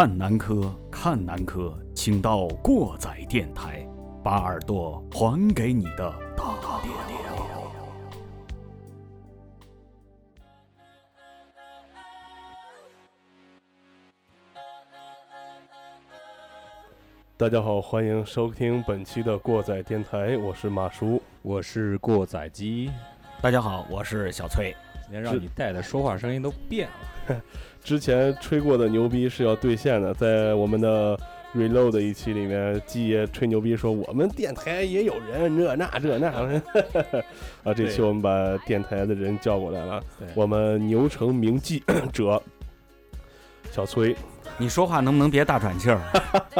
看南科，看南科，请到过载电台，把耳朵还给你的大爹。大家好，欢迎收听本期的过载电台，我是马叔。我是过载机，大家好，我是小崔。今天让你带的说话声音都变了。之前吹过的牛逼是要兑现的，在我们的 reload 的一期里面，季爷吹牛逼说我们电台也有人，这那这那。啊，这期我们把电台的人叫过来了，我们牛城名记者小崔，你说话能不能别大喘气儿？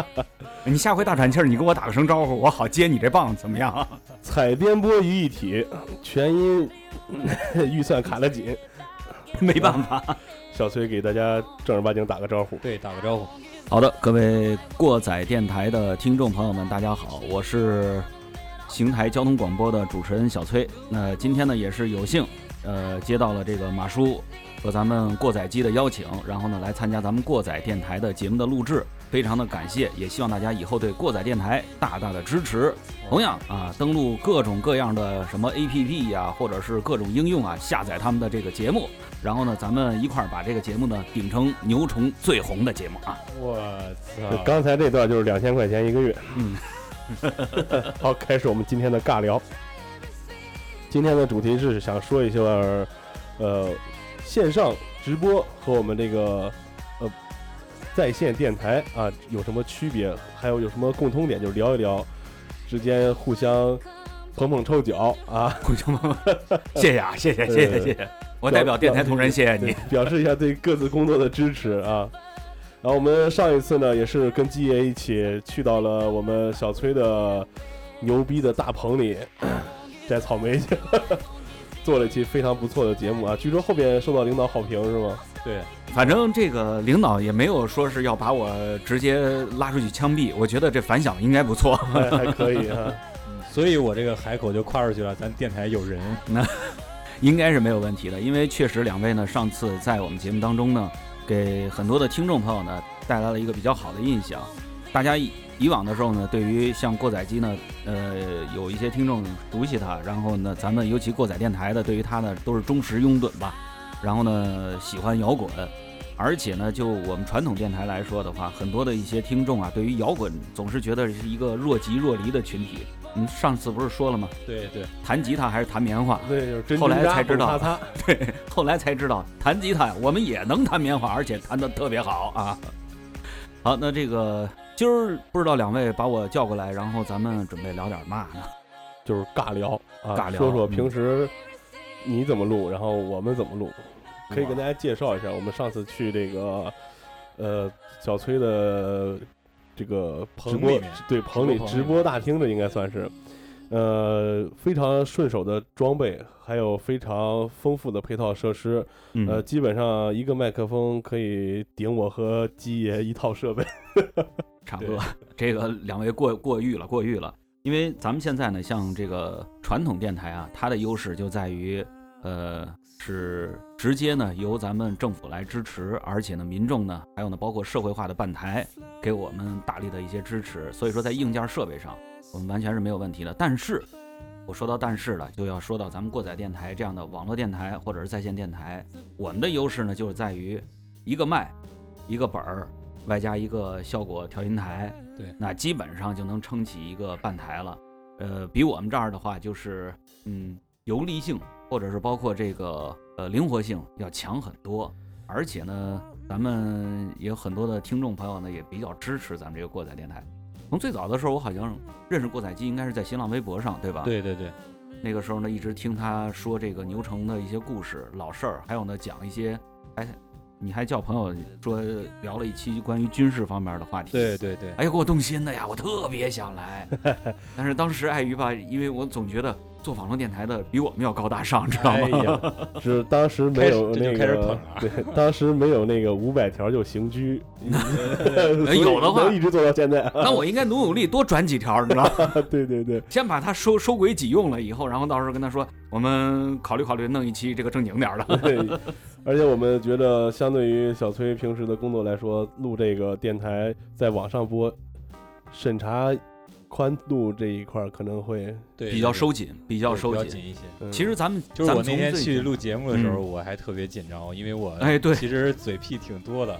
你下回大喘气儿，你给我打个声招呼，我好接你这棒，怎么样？采编播于一体，全因 预算卡得紧。没办法。小崔给大家正儿八经打个招呼。对，打个招呼。好的，各位过载电台的听众朋友们，大家好，我是邢台交通广播的主持人小崔。那今天呢，也是有幸，呃，接到了这个马叔和咱们过载机的邀请，然后呢，来参加咱们过载电台的节目的录制，非常的感谢，也希望大家以后对过载电台大大的支持。同样啊，登录各种各样的什么 APP 呀、或者是各种应用啊，下载他们的这个节目，然后呢，咱们一块儿把这个节目呢顶成牛虫最红的节目啊。我操！刚才这段就是两千块钱一个月。嗯，好，开始我们今天的尬聊。今天的主题是想说一下，呃，线上直播和我们这个呃在线电台啊有什么区别，还有有什么共通点，就是聊一聊之间互相捧捧臭脚啊，互相捧捧，谢谢啊，谢谢谢谢谢谢，我代表电台同仁谢谢你。表示一下对各自工作的支持啊。然后我们上一次呢，也是跟基爷一起去到了我们小崔的牛逼的大棚里摘草莓去，做了一期非常不错的节目啊。据说后边受到领导好评是吗？对，反正这个领导也没有说是要把我直接拉出去枪毙，我觉得这反响应该不错。还还可以啊。所以我这个海口就跨出去了，咱电台有人。那 应该是没有问题的，因为确实两位呢，上次在我们节目当中呢，给很多的听众朋友呢带来了一个比较好的印象。大家以以往的时候呢，对于像过载机呢，呃，有一些听众熟悉他，然后呢，咱们尤其过载电台的，对于他呢都是忠实拥趸吧。然后呢，喜欢摇滚，而且呢，就我们传统电台来说的话，很多的一些听众啊，对于摇滚总是觉得是一个若即若离的群体。嗯，上次不是说了吗？对对，弹吉他还是弹棉花？对，就是真后来才知道 对，后来才知道弹吉他我们也能弹棉花，而且弹得特别好啊。好，那这个今儿不知道两位把我叫过来，然后咱们准备聊点嘛呢？就是尬聊啊，尬聊说说嗯平时你怎么录，然后我们怎么录，可以跟大家介绍一下。我们上次去这个呃小崔的这个直播棚里对棚里直播棚里直播大厅的应该算是。呃，非常顺手的装备，还有非常丰富的配套设施。嗯，呃，基本上一个麦克风可以顶我和鸡爷一套设备。差不多。这个两位过过誉了，过誉了。因为咱们现在呢，像这个传统电台啊，它的优势就在于，呃，是直接呢由咱们政府来支持，而且呢民众呢，还有呢包括社会化的办台给我们大力的一些支持。所以说在硬件设备上，我们完全是没有问题的。但是，我说到但是了，就要说到咱们过载电台这样的网络电台或者是在线电台，我们的优势呢就是在于一个麦，一个本儿，外加一个效果调音台，对那基本上就能撑起一个半台了。呃，比我们这儿的话，就是嗯，游离性或者是包括这个呃灵活性要强很多，而且呢，咱们也有很多的听众朋友呢也比较支持咱们这个过载电台。从最早的时候，我好像认识过载机，应该是在新浪微博上，对吧？。对对对，那个时候呢，一直听他说这个牛城的一些故事、老事儿，还有呢讲一些，哎，你还叫朋友说聊了一期关于军事方面的话题。对对对，哎呀，给我动心的呀，我特别想来，但是当时碍于吧，因为我总觉得做网络电台的比我们要高大上，知道吗？哎呀，是当时没有那开始开始对，当时没有那个五百条就行居，所以有的话能一直做到现在。那我应该努努力多转几条，你知道吗？对对对，先把它收收归己用了以后，然后到时候跟他说，我们考虑考虑弄一期这个正经点儿的。对，而且我们觉得，相对于小崔平时的工作来说，录这个电台在网上播，审查宽度这一块儿可能会，对，比较收紧，比较收紧。较紧一些。嗯其实咱们就是我那天去录节目的时候，嗯我还特别紧张，因为我哎对其实嘴屁挺多的。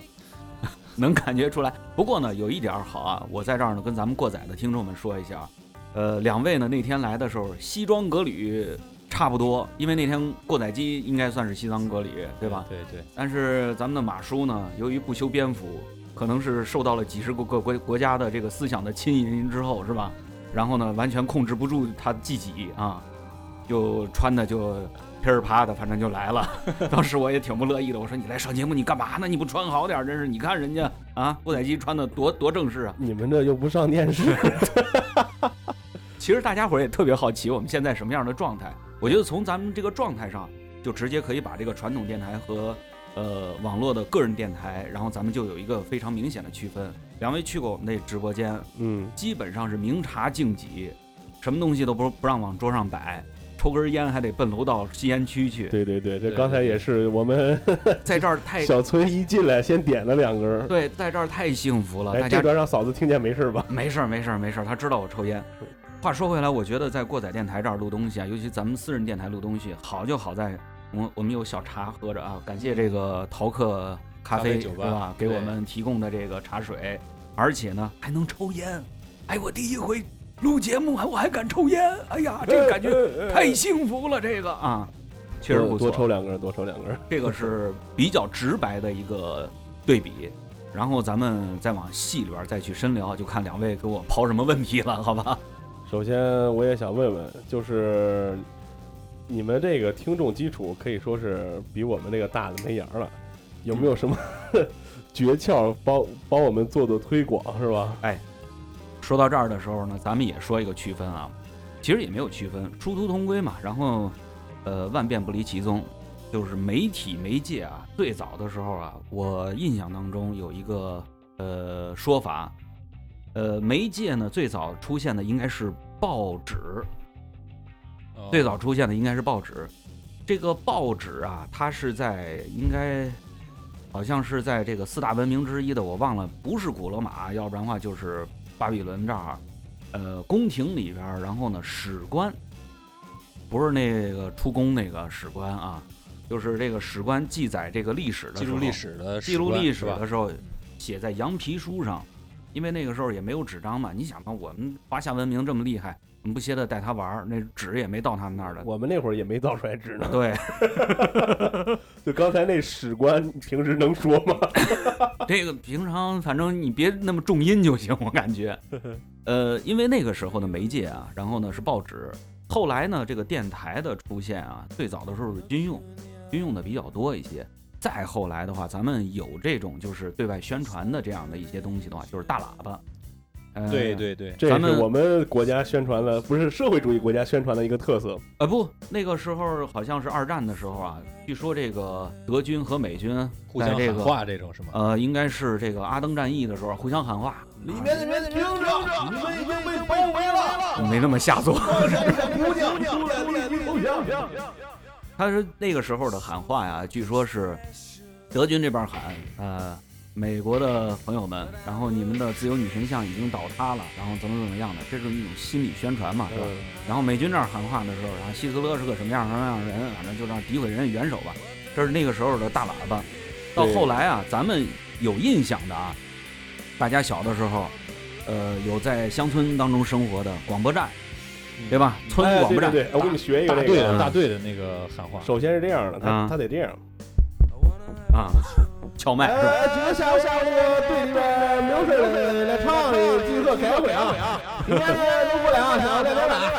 能感觉出来。不过呢，有一点好啊，我在这儿呢跟咱们过载的听众们说一下，呃，两位呢那天来的时候西装革履差不多，因为那天过载机应该算是西装革履，对吧？对对，但是咱们的马叔呢，由于不修边幅，可能是受到了几十个各国国家的这个思想的侵淫之后，是吧？然后呢，完全控制不住他自己啊，就穿的就噼儿啪的，反正就来了。当时我也挺不乐意的，我说你来上节目你干嘛呢？你不穿好点，真是！你看人家啊，郭采姬穿的多多正式啊。你们这又不上电视，其实大家伙儿也特别好奇我们现在什么样的状态。我觉得从咱们这个状态上，就直接可以把这个传统电台和呃网络的个人电台，然后咱们就有一个非常明显的区分。两位去过我们那直播间，嗯，基本上是明察敬己，什么东西都不不让往桌上摆，抽根烟还得奔楼道吸烟区去。对对对，这刚才也是我们 在这儿太 小崔一进来先点了两根儿，对，在这儿太幸福了，哎，大家这段让嫂子听见没事吧？没事儿，没事儿，没事儿。他知道我抽烟。话说回来，我觉得在过载电台这儿录东西啊，尤其咱们私人电台录东西，好就好在我我们有小茶喝着啊，感谢这个淘客咖啡酒吧吧？给我们提供的这个茶水，而且呢还能抽烟。哎，我第一回录节目还我还敢抽烟，哎呀，这个感觉太幸福了，这个啊，确实不错。多抽两根，多抽两根。这个是比较直白的一个对比。然后咱们再往戏里边再去深聊，就看两位给我抛什么问题了，好吧？首先，我也想问问，就是你们这个听众基础可以说是比我们这个大的没影儿了，有没有什么 诀窍帮帮我们做做推广，是吧？哎说到这儿的时候呢，咱们也说一个区分啊，其实也没有区分，殊途同归嘛。然后，呃，万变不离其宗，就是媒体媒介啊。最早的时候啊，我印象当中有一个呃说法，呃，媒介呢最早出现的应该是报纸，哦最早出现的应该是报纸。这个报纸啊，它是在应该好像是在这个四大文明之一的，我忘了，不是古罗马，要不然的话就是巴比伦这儿，呃，宫廷里边儿，然后呢，史官，不是那个出宫那个史官啊，就是这个史官记载这个历史的记录历史的记录历史的时候，写在羊皮书上，因为那个时候也没有纸张嘛。你想嘛，我们华夏文明这么厉害，不歇的带他玩儿，那纸也没到他们那儿的。我们那会儿也没造出来纸呢。对，就刚才那史官，平时能说吗？这个平常反正你别那么重音就行，我感觉。呃，因为那个时候的媒介啊，然后呢是报纸，后来呢这个电台的出现啊，最早的时候是军用，军用的比较多一些。再后来的话，咱们有这种就是对外宣传的这样的一些东西的话，就是大喇叭。呃、对对对，这也咱们是我们国家宣传的，不是社会主义国家宣传的一个特色。呃不，那个时候好像是二战的时候啊，据说这个德军和美军互相喊在这个话这种是吗？呃，应该是这个阿登战役的时候互相喊话，里面的人听着，你们已经被包围了。没那么下作。山上姑娘，建立投降。他是那个时候的喊话呀，据说是德军这边喊，呃，美国的朋友们，然后你们的自由女神像已经倒塌了，然后怎么怎么样的，这是一种心理宣传嘛，是吧？嗯，然后美军这儿喊话的时候，然后希特勒是个什么样什么样的人，反正就让诋毁人家元首吧，这是那个时候的大喇叭。到后来啊，咱们有印象的啊，大家小的时候，呃，有在乡村当中生活的广播站，对吧？村哎广播站，对对对，我给你学一个大队大队的那个喊话，首先是这样的，他啊他得这样。啊，敲麦是吧？呃，今天下午下午队里边没有事儿来厂里集合开个会啊。今天呢都不良，想在哪哪。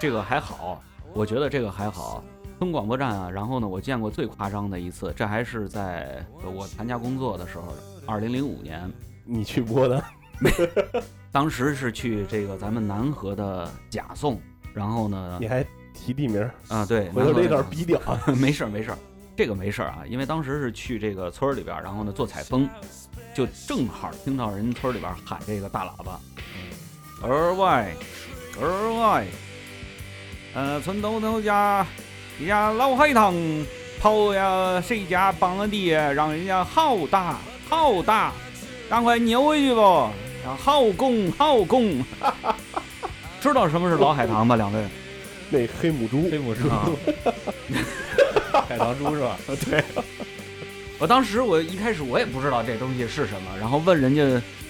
这个还好，我觉得这个还好。村广播站啊，然后呢，我见过最夸张的一次，这还是在我参加工作的时候，二零零五年，你去播的？当时是去这个咱们南河的贾宋，然后呢你，还提地名，啊，对，回头这南河段逼掉啊。没事儿没事儿，这个没事儿啊，因为当时是去这个村儿里边儿，然后呢做采风，就正好听到人村里边喊这个大喇叭，儿外儿外，呃，村头头家一家老海棠，跑呀谁家帮了地，让人家好大好大，赶快扭回去吧，让好公好公。知道什么是老海棠吧？两位？那黑母猪，黑母猪，啊 海棠猪是吧？对我当时我一开始我也不知道这东西是什么，然后问人家，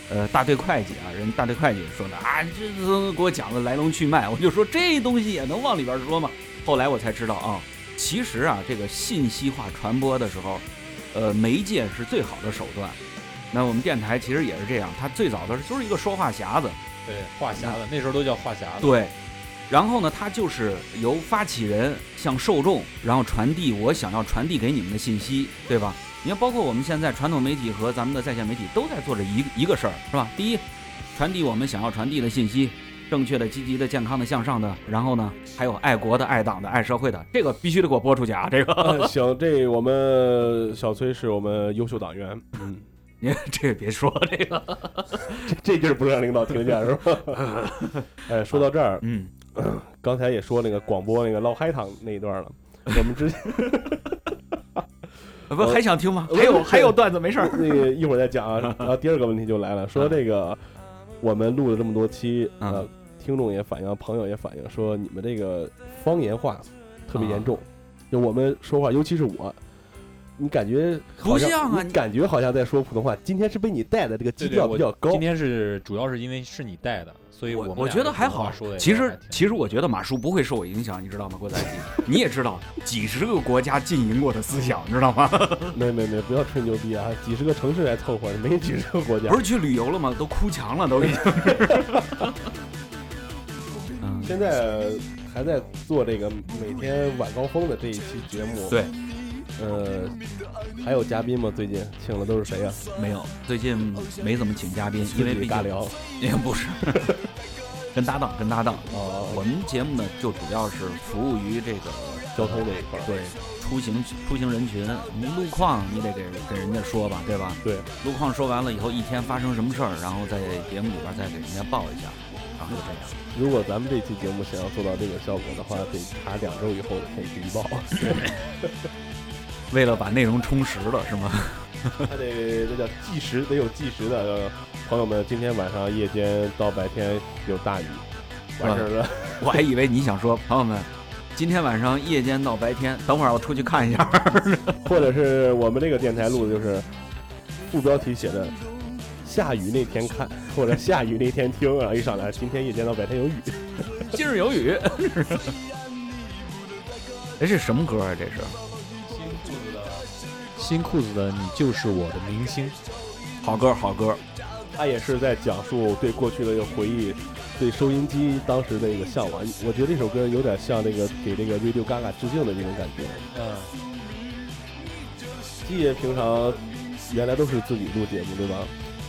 呃，大队会计啊，人大队会计说的啊，这都给我讲的来龙去脉，我就说这东西也能往里边说吗？后来我才知道啊，其实啊，这个信息化传播的时候，呃，媒介是最好的手段。那我们电台其实也是这样，它最早的时候就是一个说话匣子，对，话匣子，那时候都叫话匣子。对，然后呢，它就是由发起人向受众，然后传递我想要传递给你们的信息，对吧？你看，包括我们现在传统媒体和咱们的在线媒体都在做着一一个事儿，是吧？第一，传递我们想要传递的信息，正确的、积极的、健康的、向上的，然后呢，还有爱国的、爱党的、爱社会的，这个必须得给我播出去啊！这个，呃行，这我们小崔是我们优秀党员，嗯，你 这个别说这个，这这劲儿不让领导听见是吧？哎，说到这儿，嗯，刚才也说那个广播那个唠嗨汤那一段了，我们之前不还想听吗？呃还有还有段子，没事儿。那个一会儿再讲啊。然后第二个问题就来了，说这个我们录了这么多期，呃嗯，听众也反映，朋友也反映说你们这个方言话特别严重，就我们说话，尤其是我。你感觉好不像啊你感觉好像在说普通话。今天是被你带的，这个基调比较高今。天是主要是因为是你带的，所以我我觉得还好说的其实其实我觉得马叔不会受我影响，你知道吗？郭仔，你也知道，几十个国家浸淫过的思想，你知道吗？没没没，不要吹牛逼啊！几十个城市来凑合，没几十个国家不。是去旅游了吗？都哭墙了，都已经。嗯，现在还在做这个每天晚高峰的这一期节目。对，呃，还有嘉宾吗？最近请的都是谁呀、没有，最近没怎么请嘉宾，因为尬聊。也不是 跟搭档跟搭档。哦，我们节目呢，就主要是服务于这个交通这一块儿。对出行出行人群，你路况你得给给人家说吧，对吧？对，路况说完了以后，一天发生什么事儿，然后在节目里边再给人家报一下，然后就这样。如果咱们这期节目想要做到这个效果的话，得查两周以后的天气预报。为了把内容充实了，是吗？他得那叫计时，得有计时的。呃朋友们，今天晚上夜间到白天有大雨，完事儿了。我还以为你想说，朋友们，今天晚上夜间到白天，等会儿我出去看一下。或者是我们这个电台录的就是副标题写的“下雨那天看”或者“下雨那天听”，然后一上来今天夜间到白天有雨。今日有雨。哎，这什么歌啊？这是新裤子的你就是我的明星。好歌，好歌。他也是在讲述对过去的一个回忆，对收音机当时的一个向往。我觉得这首歌有点像那个给那个 Radio Gaga 致敬的那种感觉。嗯，季爷平常原来都是自己录节目对吧？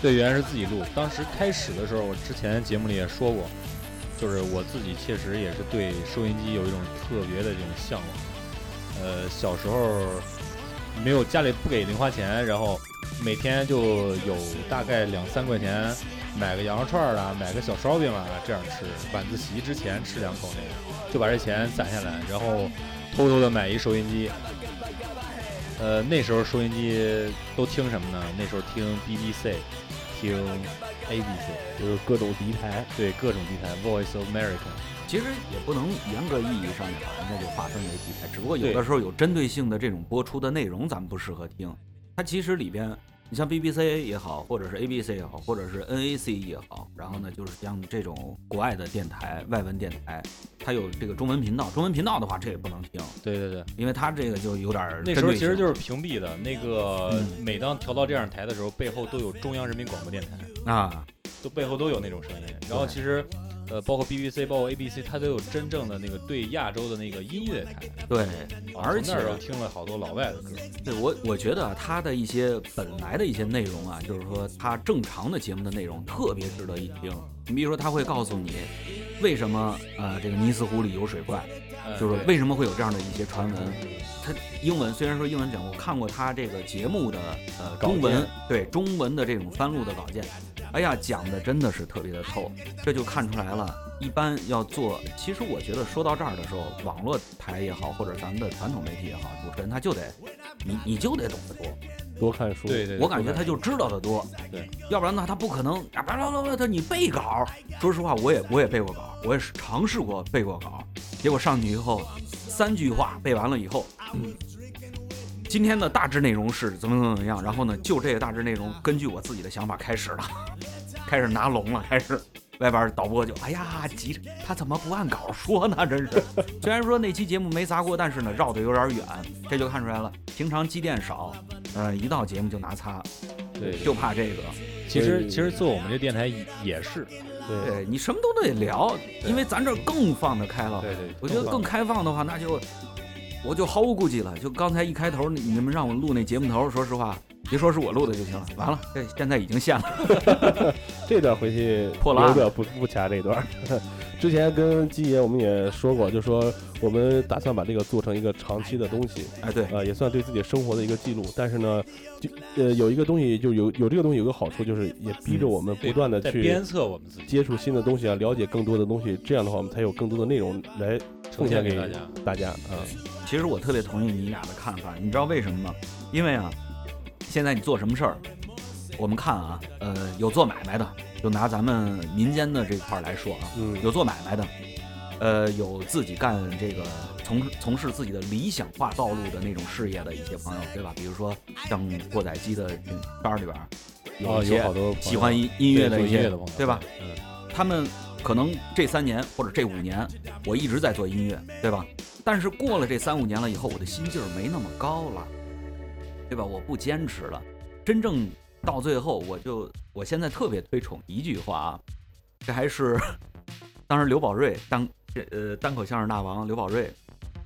对，原来是自己录。当时开始的时候，我之前节目里也说过，就是我自己确实也是对收音机有一种特别的这种向往。呃，小时候没有家里不给零花钱，然后每天就有大概两三块钱买个羊肉串儿啊，买个小烧饼啊，这样吃。晚自习之前吃两口那个，就把这钱攒下来，然后偷偷的买一收音机。呃，那时候收音机都听什么呢？那时候听 BBC，听 ABC，就是各种敌台。对各种敌台，Voice of America。其实也不能严格意义上的把人家就划分为题材，只不过有的时候有针对性的这种播出的内容，咱们不适合听。它其实里边，你像 BBC 也好，或者是 ABC 也好，或者是 NAC 也好，然后呢，就是像这种国外的电台、外文电台，它有这个中文频道。中文频道的话，这也不能听，对对对，因为它这个就有点儿那时候其实就是屏蔽的。那个嗯每当调到这样台的时候，背后都有中央人民广播电台，啊，都背后都有那种声音。然后其实呃，包括 BBC，包括 ABC，它都有真正的那个对亚洲的那个音乐台，对，啊而且那儿我听了好多老外的歌。对我我觉得啊它的一些本来的一些内容啊，就是说它正常的节目的内容特别值得一听。你比如说，他会告诉你为什么呃这个尼斯湖里有水怪，嗯就是为什么会有这样的一些传闻。他英文虽然说英文讲，我看过他这个节目的呃中文对中文的这种翻录的稿件，哎呀讲的真的是特别的透，这就看出来了。一般要做，其实我觉得说到这儿的时候，网络台也好，或者咱们的传统媒体也好，主持人他就得你你就得懂得多。多看书。对对，我感觉他就知道的多，对，要不然呢，他不可能啊，巴拉巴拉他你背稿。说实话，我也我也背过稿，我也是尝试过背过稿，结果上去以后，三句话背完了以后，嗯，今天的大致内容是怎么怎么怎么样，然后呢，就这个大致内容，根据我自己的想法开始了，开始拿龙了，开始。外边导播就哎呀急着，他怎么不按稿说呢？真是，虽然说那期节目没砸锅，但是呢绕的有点远，这就看出来了。平常积淀少，呃，一到节目就拿擦，对，就怕这个。其实其实做我们这电台也也是，对对你什么都得聊，因为咱这更放得开了。对对，我觉得更开放的话，那就我就毫无顾忌了。就刚才一开头，你你们让我录那节目头，说实话，别说是我录的就行了。完了，这现在已经现了。这段回去破了案留着不不掐这段。之前跟基爷我们也说过，就说我们打算把这个做成一个长期的东西，哎，对，呃，也算对自己生活的一个记录。但是呢，就呃有一个东西，就有有这个东西有个好处，就是也逼着我们不断的去在鞭策我们自己，接触新的东西啊，了解更多的东西。这样的话，我们才有更多的内容来呈现给大家。大家啊。其实我特别同意你俩的看法，你知道为什么吗？因为啊，现在你做什么事儿，我们看啊，呃，有做买卖的，就拿咱们民间的这块儿来说啊，嗯，有做买卖的，呃，有自己干这个从从事自己的理想化道路的那种事业的一些朋友，对吧？比如说像过载机的这个圈儿里边儿，哦一些有好多喜欢音音乐的做一些对吧？嗯，他们可能这三年或者这五年，我一直在做音乐，对吧？但是过了这三五年了以后，我的心劲儿没那么高了，对吧？我不坚持了，真正到最后，我就我现在特别推崇一句话啊，这还是 当时刘宝瑞当这呃单口相声大王刘宝瑞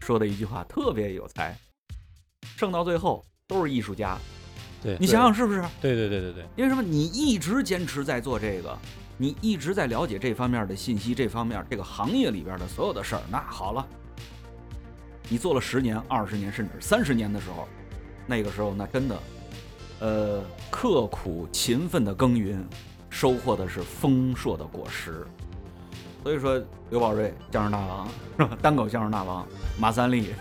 说的一句话，特别有才，剩到最后都是艺术家，对你想想是不是？对对对对对，因为什么？你一直坚持在做这个，你一直在了解这方面的信息，这方面这个行业里边的所有的事儿。那好了，你做了十年、二十年，甚至三十年的时候，那个时候那真的，呃，刻苦勤奋的耕耘，收获的是丰硕的果实。所以说，刘宝瑞相声大王是吧？单口相声大王，马三立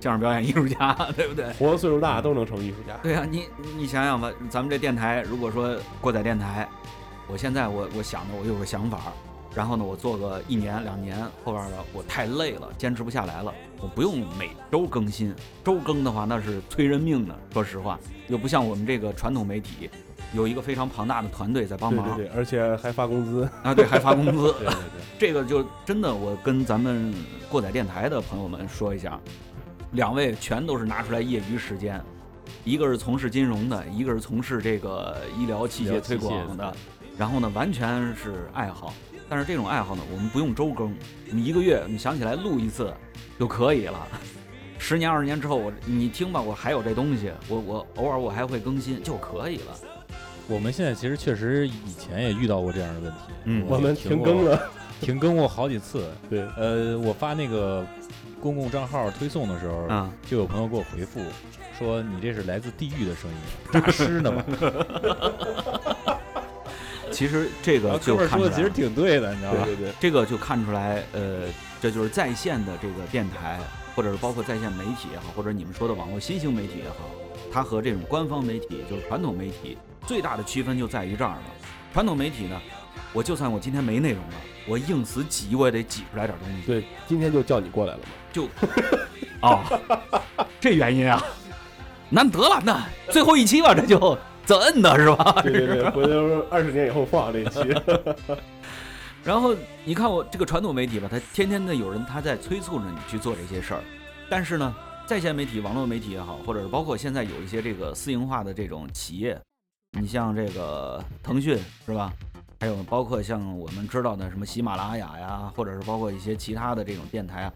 相声表演艺术家，对不对？活到岁数大都能成艺术家。对啊，你你想想吧，咱们这电台，如果说过载电台，我现在我我想的我有个想法，然后呢，我做个一年两年，后边儿呢我太累了，坚持不下来了，我不用每周更新，周更的话那是催人命的，说实话，又不像我们这个传统媒体，有一个非常庞大的团队在帮忙对对对，而且还发工资。啊，对，还发工资，对对对，这个就真的，我跟咱们过载电台的朋友们说一下，两位全都是拿出来业余时间，一个是从事金融的，一个是从事这个医疗器械推广的，然后呢，完全是爱好。但是这种爱好呢，我们不用周更，你一个月你想起来录一次就可以了。十年二十年之后，我你听吧，我还有这东西，我我偶尔我还会更新就可以了。我们现在其实确实以前也遇到过这样的问题，嗯我们停更了，停更过好几次。对，呃，我发那个公共账号推送的时候，啊、就有朋友给我回复说：“你这是来自地狱的声音，诈尸呢吧其实这？”个就看出来其实挺对的，你知道吧？对对对，这个就看出来，呃，这就是在线的这个电台，或者是包括在线媒体也好，或者你们说的网络新兴媒体也好，它和这种官方媒体，就是传统媒体最大的区分就在于这儿了。传统媒体呢，我就算我今天没内容了，我硬死挤，我也得挤出来点东西。对，今天就叫你过来了嘛。就啊，这原因啊，难得了，那最后一期吧，这就怎摁的是吧？对对对，回头二十年以后放这一期。然后你看我这个传统媒体吧，它天天的有人他在催促着你去做这些事儿，但是呢，在线媒体、网络媒体也好，或者是包括现在有一些这个私营化的这种企业，你像这个腾讯是吧？还有包括像我们知道的什么喜马拉雅呀，或者是包括一些其他的这种电台啊，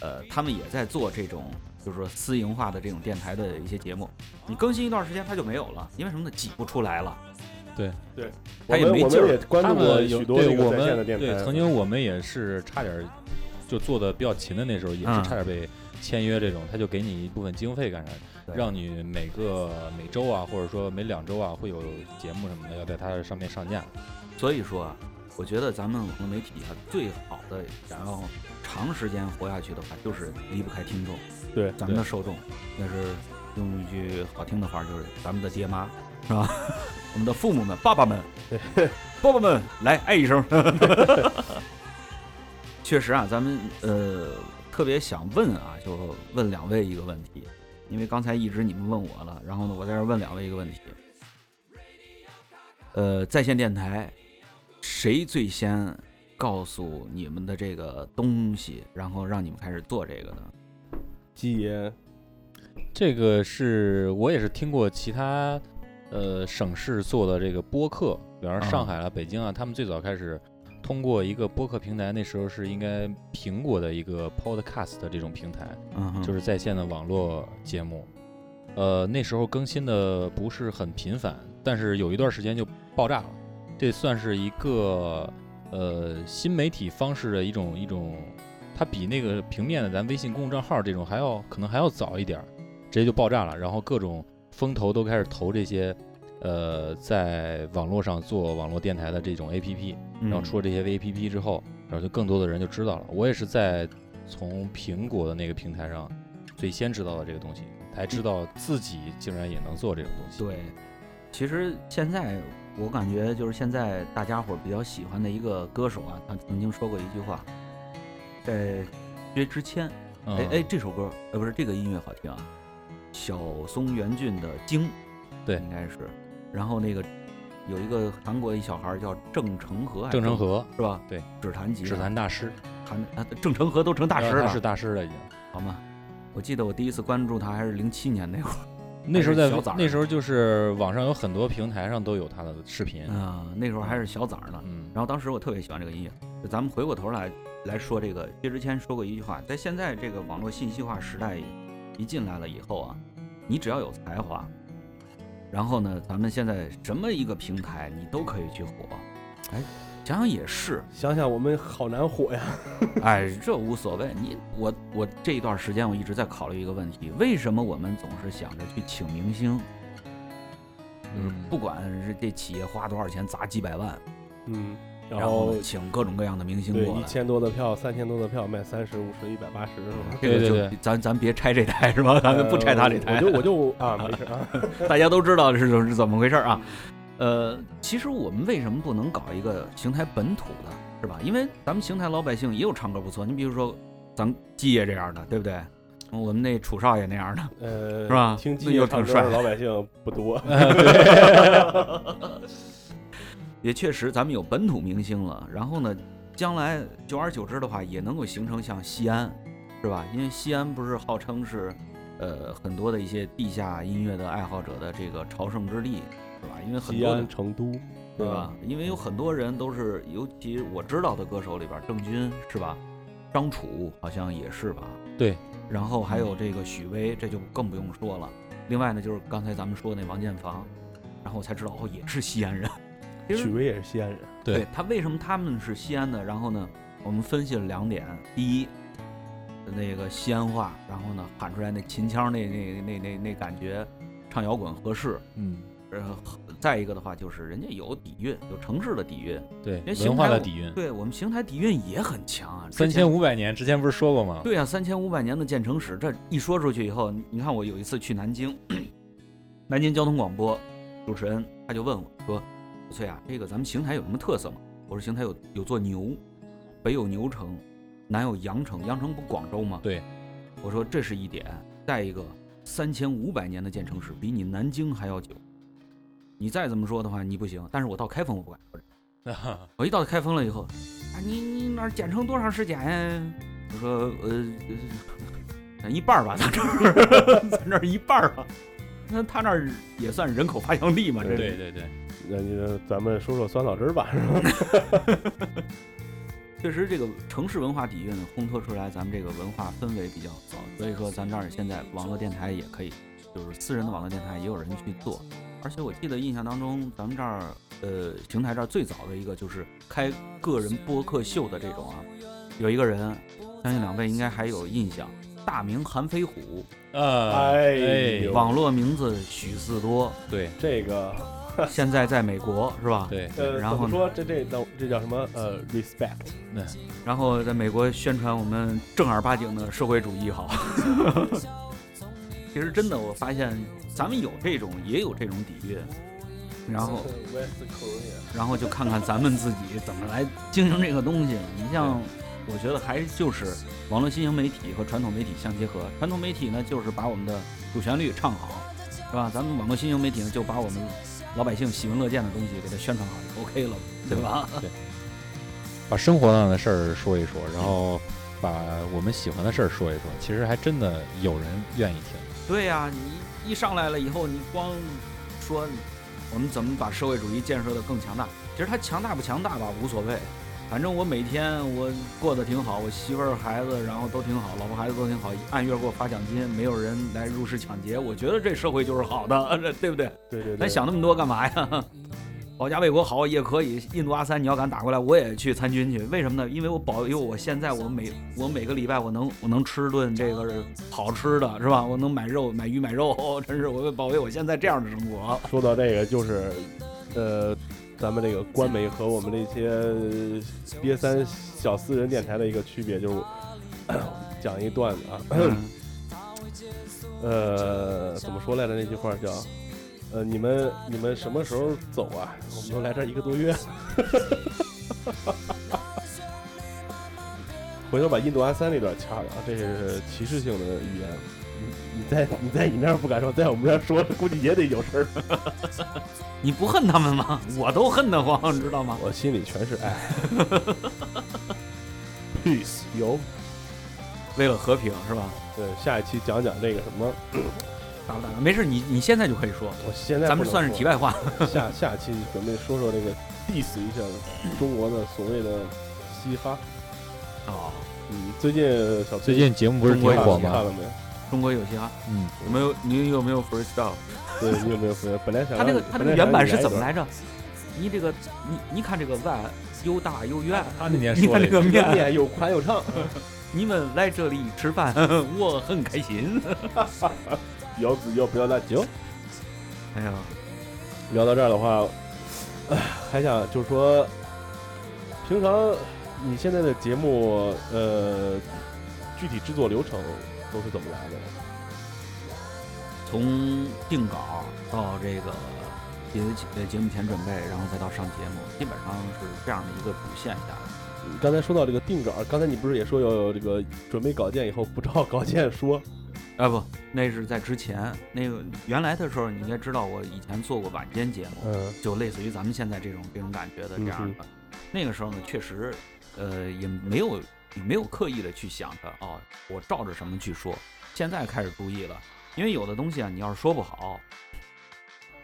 呃，他们也在做这种就是说私营化的这种电台的一些节目。你更新一段时间它就没有了，因为什么呢？挤不出来了。对对他也没劲儿关注过他们有许多这个对我在线的电台，们对曾经我们也是差点儿就做的比较勤的那时候，也嗯是差点被签约这种，他就给你一部分经费干啥，让你每个每周啊，或者说每两周啊会有节目什么的要在它上面上架。所以说啊，我觉得咱们网络媒体啊，最好的想要长时间活下去的话，就是离不开听众。对咱们的受众，那是用一句好听的话，就是咱们的爹妈，是吧？我们的父母们、爸爸们，爸爸们，来爱一声。确实啊，咱们呃特别想问啊，就问两位一个问题，因为刚才一直你们问我了，然后呢，我在这问两位一个问题。呃，在线电台，谁最先告诉你们的这个东西，然后让你们开始做这个的？基爷这个是我也是听过其他呃省市做的这个播客，比方说上海啊、北京啊，他们最早开始通过一个播客平台，那时候是应该苹果的一个 Podcast 的这种平台，嗯，就是在线的网络节目。呃，那时候更新的不是很频繁，但是有一段时间就爆炸了。这算是一个呃新媒体方式的一种一种，它比那个平面的咱微信公众账号这种还要可能还要早一点儿，直接就爆炸了。然后各种风投都开始投这些呃在网络上做网络电台的这种 APP，嗯然后出了这些 APP 之后，然后就更多的人就知道了。我也是在从苹果的那个平台上最先知道的这个东西，才知道自己竟然也能做这种东西。对，其实现在我感觉就是现在大家伙儿比较喜欢的一个歌手啊，他曾经说过一句话，在薛之谦，嗯，哎哎，这首歌呃不是这个音乐好听啊，小松原俊的《鲸》，对应该是，然后那个有一个韩国一小孩叫郑成和郑成和是吧？对，指弹吉他，指弹大师，弹啊，郑成和都成大师了，是大师了已经。好吗？我记得我第一次关注他还是零七年那会儿，那时候在那时候就是网上有很多平台上都有他的视频。啊、那时候还是小崽儿呢。嗯，然后当时我特别喜欢这个音乐。咱们回过头来来说这个，薛之谦说过一句话，在现在这个网络信息化时代一进来了以后啊，你只要有才华，然后呢，咱们现在什么一个平台你都可以去火。哎，想想也是，想想我们好难火呀，哎，这无所谓。你我我这一段时间我一直在考虑一个问题：为什么我们总是想着去请明星？就是嗯不管是这企业花多少钱砸几百万，嗯，然然后后请各种各样的明星过来。千多的票，三千多的票卖三十、五十、一百八十是吧？这个就对对对咱咱别拆这台是吧？咱们不拆他这台，呃我就我就啊，没事啊，大家都知道是是怎么回事啊。呃，其实我们为什么不能搞一个邢台本土的，是吧？因为咱们邢台老百姓也有唱歌不错，你比如说咱季爷这样的，对不对？我们那楚少爷那样的，呃，是吧听基那又业唱挺帅歌的老百姓不多 也确实咱们有本土明星了。然后呢，将来久而久之的话，也能够形成像西安，是吧？因为西安不是号称是，呃，很多的一些地下音乐的爱好者的这个朝圣之地，是吧？因为很西多的安、成都，对吧？？因为有很多人都是，尤其我知道的歌手里边，郑钧是吧？张楚好像也是吧？对。然后还有这个许巍，这就更不用说了。另外呢，就是刚才咱们说的那王建房，然后我才知道哦，也是西安人。其实许巍也是西安人，对他为什么他们是西安的？然后呢，我们分析了两点：第一，那个西安话，然后呢喊出来那秦腔那那那那那感觉，唱摇滚合适。嗯，呃，再一个的话就是人家有底蕴，有城市的底蕴。对人，邢文化台的底蕴。对我们邢台底蕴也很强啊，三千。五百年之前不是说过吗？对啊，三千五百年的建城史，这一说出去以后，你看我有一次去南京，南京交通广播主持人他就问我说：“翠啊，这个咱们邢台有什么特色吗？”我说：“邢台有有座牛，北有牛城，南有羊城，羊城不广州吗？”对，我说这是一点，再一个三千五百年的建城史比你南京还要久，你再怎么说的话你不行，但是我到开封我不敢说这。我一到开封了以后，啊，你你那儿建成多长时间呀？我说呃，呃一半儿吧，咱这儿咱这儿一半儿吧。那他那儿也算人口发祥地嘛，这是对对对，那你咱们说说酸枣汁儿吧，是吧？确实，这个城市文化底蕴呢，烘托出来咱们这个文化氛围比较好，所以说咱这儿现在网络电台也可以，就是私人的网络电台也有人去做。而且我记得印象当中，咱们这儿呃邢台这儿最早的一个就是开个人播客秀的这种啊，有一个人，相信两位应该还有印象，大名韩飞虎，呃，哎网络名字许四多，对这个 现在在美国是吧？对，呃，然后说这这叫这叫什么？呃，respect。对然后在美国宣传我们正儿八经的社会主义好。其实真的，我发现咱们有这种，也有这种底蕴，然后然后就看看咱们自己怎么来经营这个东西。你像，我觉得还就是网络新型媒体和传统媒体相结合。传统媒体呢，就是把我们的主旋律唱好，是吧？咱们网络新型媒体呢，就把我们老百姓喜闻乐见的东西给它宣传好就 OK 了，对吧？对，把生活上的事儿说一说，然后把我们喜欢的事儿说一说，其实还真的有人愿意听。对呀、你一上来了以后，你光说我们怎么把社会主义建设的更强大，其实它强大不强大吧无所谓，反正我每天我过得挺好，我媳妇儿孩子然后都挺好，老婆孩子都挺好，按月给我发奖金，没有人来入室抢劫，我觉得这社会就是好的，对不对？对对对，咱想那么多干嘛呀？保家卫国好也可以，印度阿三你要敢打过来，我也去参军去。为什么呢？因为我保佑我现在我每我每个礼拜我能我能吃顿这个好吃的，是吧？我能买肉买鱼买肉，真是我为保卫我现在这样的生活。说到这个，就是呃，咱们这个官媒和我们这些瘪三小私人电台的一个区别，就是讲一段子啊，嗯 呃，怎么说来着？那句话叫。呃，你们你们什么时候走啊？我们都来这一个多月。回头把印度安三那段掐了啊，这是歧视性的语言。你你在你在你那儿不敢说，在我们这儿说，估计也得有事儿。你不恨他们吗？我都恨得慌，你知道吗？我心里全是爱。Peace，有。为了和平是吧？对，下一期讲讲这个什么，打不打？没事，你你现在就可以说，我现在咱们算是题外话。下下期准备说说这个 diss 一下中国的所谓的嘻哈。哦，嗯，最近小最近节目不是挺火吗？看了没有？中国有嘻哈，嗯，有没有？你有没有 freestyle？对你有没有 free？本来想他这个他这个原版是怎么？来着？你这个你你看这个碗又大又圆，他那年你看这个面，面又宽又长，你们来这里吃饭，我很开心。要不要不要辣椒？哎呀，聊到这儿的话，还想就是说，平常你现在的节目，呃，具体制作流程都是怎么来的？从定稿到这个节呃节目前准备，然后再到上节目，基本上是这样的一个主线下来。刚才说到这个定稿，刚才你不是也说有这个准备稿件以后不照稿件说？啊不，那是在之前。那个原来的时候，你应该知道，我以前做过晚间节目，嗯就类似于咱们现在这种这种感觉的这样的。那个时候呢，确实，呃，也没有也没有刻意的去想着哦，我照着什么去说。现在开始注意了，因为有的东西啊，你要是说不好，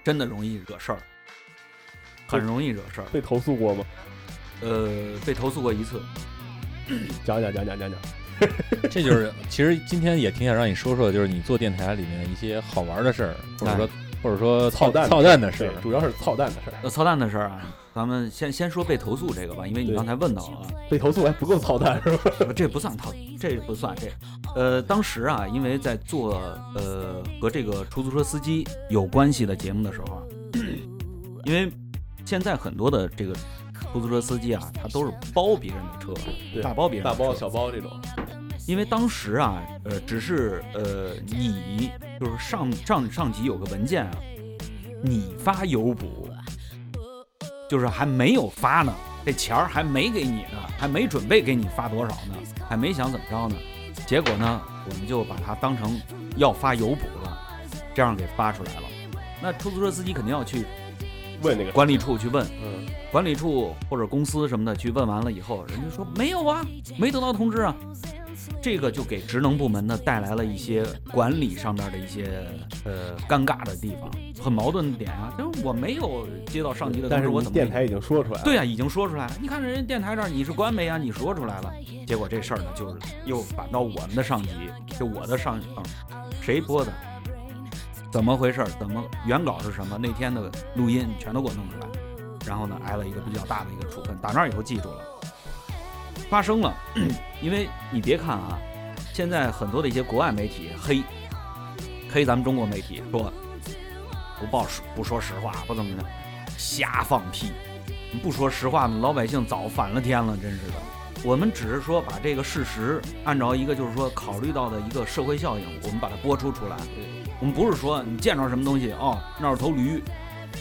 真的容易惹事儿，很容易惹事儿。被投诉过吗？呃，被投诉过一次。讲讲讲讲讲讲。这就是其实今天也挺想让你说说，就是你做电台里面一些好玩的事儿，或者说或者说操蛋操蛋的事儿，。主要是操蛋的事儿。呃，操蛋的事儿啊，咱们先先说被投诉这个吧，因为你刚才问到了啊。被投诉还不够操蛋是吧？这不算套，这不算这。呃，当时啊，因为在做呃和这个出租车司机有关系的节目的时候啊，因为现在很多的这个出租车司机啊，他都是包别人的车，对大包别人的大包小包这种。因为当时啊，呃，只是呃你就是上上上级有个文件啊，你发油补，就是还没有发呢，这钱儿还没给你呢，还没准备给你发多少呢，还没想怎么着呢，结果呢，我们就把它当成要发油补了，这样给发出来了。那出租车司机肯定要去问那个管理处去问，嗯，管理处或者公司什么的去问完了以后，人家说没有啊，没得到通知啊。这个就给职能部门呢带来了一些管理上面的一些呃尴尬的地方，很矛盾的点啊。就是我没有接到上级的通知，但是我怎么电台已经说出来了，对啊，已经说出来了。你看人家电台这儿你是官媒啊，你说出来了，结果这事儿呢，就是又反到我们的上级，就我的上嗯，谁播的？怎么回事儿？怎么原稿是什么？那天的录音全都给我弄出来，然后呢，挨了一个比较大的一个处分。打那儿以后记住了，发生了，因为你别看啊，现在很多的一些国外媒体黑黑咱们中国媒体，说不报实不说实话，不怎么的，瞎放屁。不说实话呢，老百姓早反了天了，真是的。我们只是说把这个事实按照一个就是说考虑到的一个社会效应，我们把它播出出来。我们不是说你见着什么东西哦，那儿有头驴，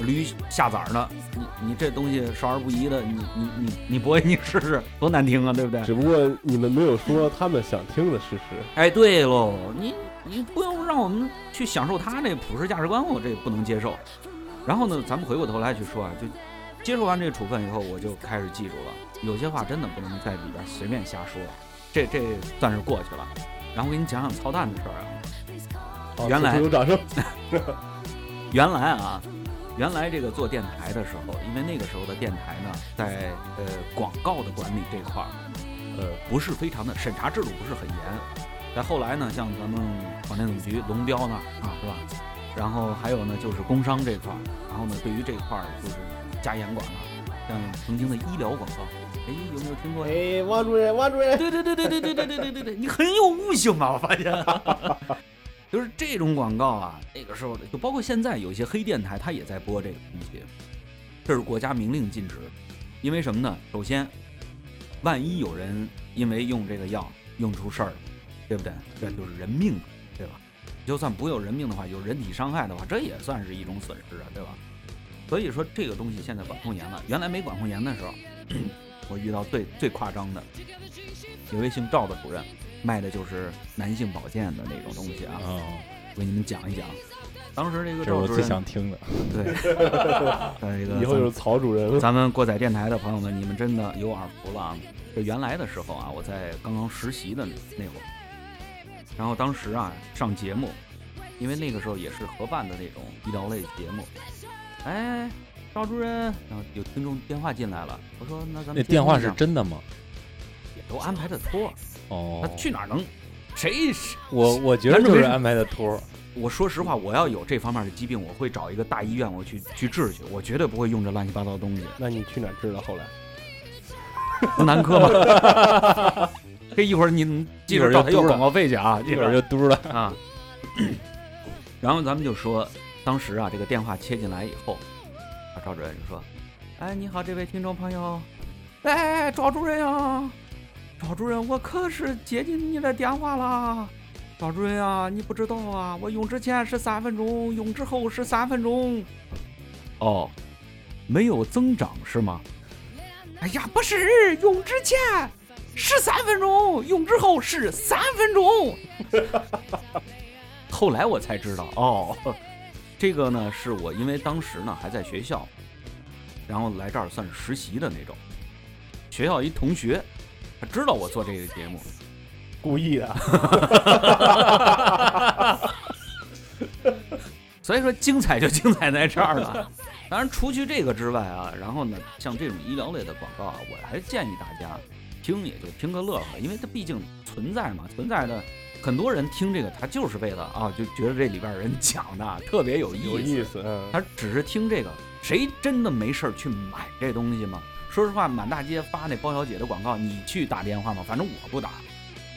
驴下崽儿呢，你你这东西少儿不宜的，你你你你播你试试，多难听啊，对不对？只不过你们没有说他们想听的事实。哎，对喽，你你不用让我们去享受他那普世价值观，我这不能接受。然后呢，咱们回过头来去说啊，就接受完这个处分以后，我就开始记住了，有些话真的不能在里边随便瞎说，这这算是过去了。然后我给你讲讲操蛋的事儿啊，好原来有掌声。原来啊，原来这个做电台的时候，因为那个时候的电台呢，在呃广告的管理这块儿，呃不是非常的审查制度不是很严。在后来呢，像咱们广电总局龙标那儿啊，是吧？然后还有呢，就是工商这块儿，然后呢，对于这块儿就是加严管了。像曾经的医疗广告，哎，有没有听过呀？哎，王主任，王主任，对对对对对对对对对对对，你很有悟性啊，我发现。就是这种广告啊，那个时候，就包括现在有一些黑电台，它也在播这个东西，这是国家明令禁止。因为什么呢？首先，万一有人因为用这个药用出事儿了，对不对？这就是人命，对吧？就算不有人命的话，有人体伤害的话，这也算是一种损失啊，对吧？所以说这个东西现在管控严了。原来没管控严的时候，我遇到最最夸张的，有位姓赵的主任，卖的就是男性保健的那种东西啊。啊，我给你们讲一讲，当时这个这是我最赵主任，想听的。对，呃，这个以后就是曹主任了。咱们过载电台的朋友们，你们真的有耳福了啊！这原来的时候啊，我在刚刚实习的那会儿，然后当时啊上节目，因为那个时候也是合办的那种医疗类节目，哎，赵主任，然后有听众电话进来了，我说那咱们那电话是真的吗？也都安排的托儿，哦他，去哪儿能？谁是？我我觉得就是安排的托儿。我说实话，我要有这方面的疾病，我会找一个大医院，我去去治去，我绝对不会用这乱七八糟的东西。那你去哪儿治的？后来不男科吗？这一会儿你记着一会儿就嘟了找他要广告费去啊！一会儿就嘟了。啊。然后咱们就说，当时啊，这个电话切进来以后，啊，赵主任就说：“哎，你好，这位听众朋友，哎，赵主任呀，赵主任，我可是接进你的电话啦。赵主任啊，你不知道啊，我用之前是三分钟，用之后是三分钟。哦，没有增长是吗？哎呀，不是，用之前是三分钟，用之后是三分钟。后来我才知道，哦，这个呢是我因为当时呢还在学校，然后来这儿算是实习的那种。学校一同学，他知道我做这个节目，故意的。所以说精彩就精彩在这儿了。当然，除去这个之外啊，然后呢，像这种医疗类的广告啊，我还建议大家听也就听个乐呵，因为它毕竟存在嘛，存在的很多人听这个，他就是为了啊，就觉得这里边人讲的特别有意思，有意思，嗯，他只是听这个，谁真的没事儿去买这东西吗？说实话，满大街发那包小姐的广告，你去打电话吗？反正我不打，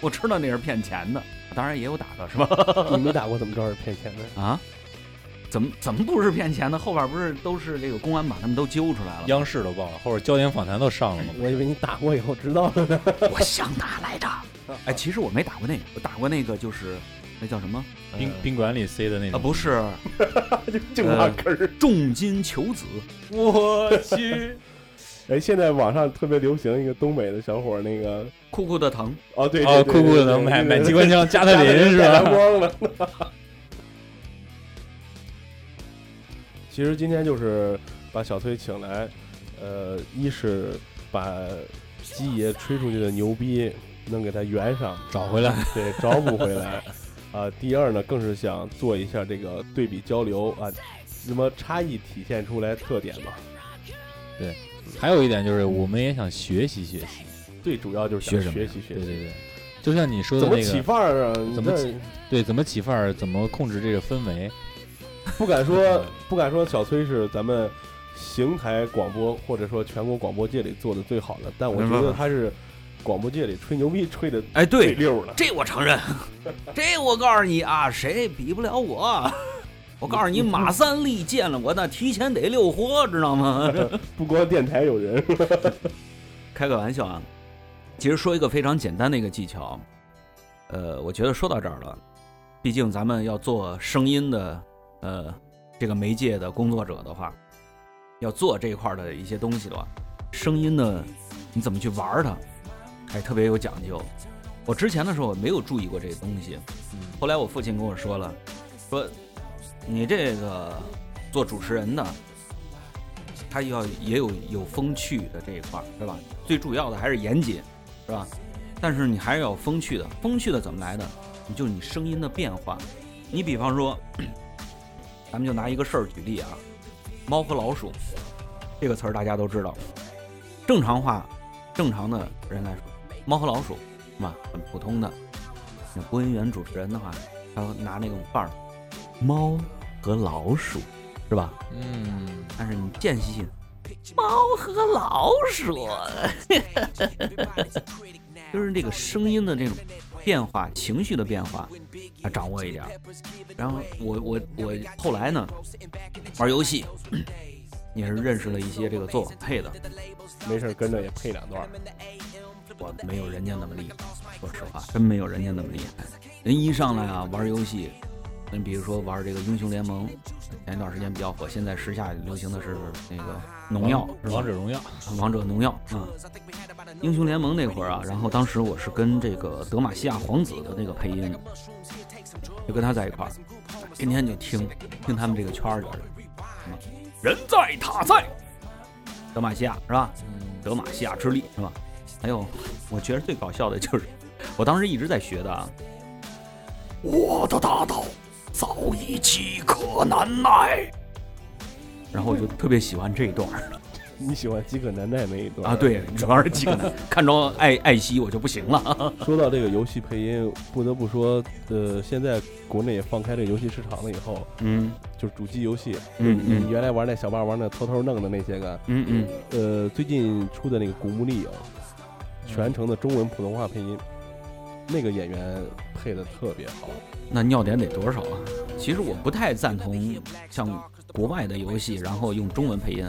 我知道那是骗钱的，当然也有打的，是吧？你没打过怎么知道是骗钱的？啊？怎么怎么不是骗钱的？后边不是都是这个公安把他们都揪出来了？央视都报了，后边焦点访谈都上了吗？我以为你打过以后知道了呢。我想打来着。哎，其实我没打过那个，我打过那个就是那叫什么？宾宾馆里塞的那啊，不是 就净挖坑儿。重金求子。我去，哎，现在网上特别流行一个东北的小伙儿，那个酷酷的疼，哦，对酷酷的糖买买机关枪，加特林是吧？光了。其实今天就是把小崔请来，呃，一是把鸡爷吹出去的牛逼能给他圆上，找回来。对，找补回来。啊，第二呢，更是想做一下这个对比交流啊，那么差异体现出来特点嘛。还有一点就是，我们也想学习学习。最主要就是学什么学习学习，对对对，就像你说的怎么起个，范儿啊？怎么起对，怎么起范儿，怎么控制这个氛围。不敢说，不敢说小崔是咱们邢台广播或者说全国广播界里做的最好的，但我觉得他是广播界里吹牛逼吹的哎，最对，溜了。这我承认，这我告诉你啊，谁也比不了我。我告诉你，马三立见了我那提前得溜活，知道吗？不光电台有人，开个玩笑啊。其实说一个非常简单的一个技巧，呃，我觉得说到这儿了，毕竟咱们要做声音的，呃，这个媒介的工作者的话，要做这一块的一些东西的话，声音呢，你怎么去玩它，还特别有讲究。我之前的时候我没有注意过这个东西，嗯后来我父亲跟我说了，说你这个做主持人的，他要也有有风趣的这一块儿，对吧？最主要的还是严谨，是吧？但是你还是要风趣的，风趣的怎么来的？你就你声音的变化。你比方说，咱们就拿一个事儿举例啊，猫和老鼠这个词儿大家都知道，正常话，正常的人来说，猫和老鼠，是吧？很普通的。那播音员主持人的话，他拿那种范儿，猫和老鼠，是吧？嗯，但是你间隙性，猫和老鼠，就是这个声音的这种变化、情绪的变化，啊，掌握一点。然后我我我后来呢，玩游戏 也是认识了一些这个做网配的，没事跟着也配两段。我没有人家那么厉害，说实话，真没有人家那么厉害。人一上来啊，玩游戏，你比如说玩这个英雄联盟，前一段时间比较火，现在时下流行的是那个农药，是王者荣耀，王者农药啊，英雄联盟那会儿啊，然后当时我是跟这个德玛西亚皇子的那个配音，就跟他在一块儿，天天就听听他们这个圈里边的，人在塔在，德玛西亚是吧？德玛西亚之力是吧？还有，我觉得最搞笑的就是，我当时一直在学的啊，我的大道早已饥渴难耐，然后我就特别喜欢这一段儿。你喜欢饥渴难耐那一段啊，对，主要是饥渴难，看着爱爱惜我就不行了。说到这个游戏配音，不得不说，呃，现在国内也放开这个游戏市场了以后，嗯。就是主机游戏，嗯嗯。原来玩那小霸王那偷偷弄的那些个，嗯嗯，呃，最近出的那个《古墓丽影》，全程的中文普通话配音，那个演员配的特别好。那尿点得多少啊？其实我不太赞同像国外的游戏，然后用中文配音。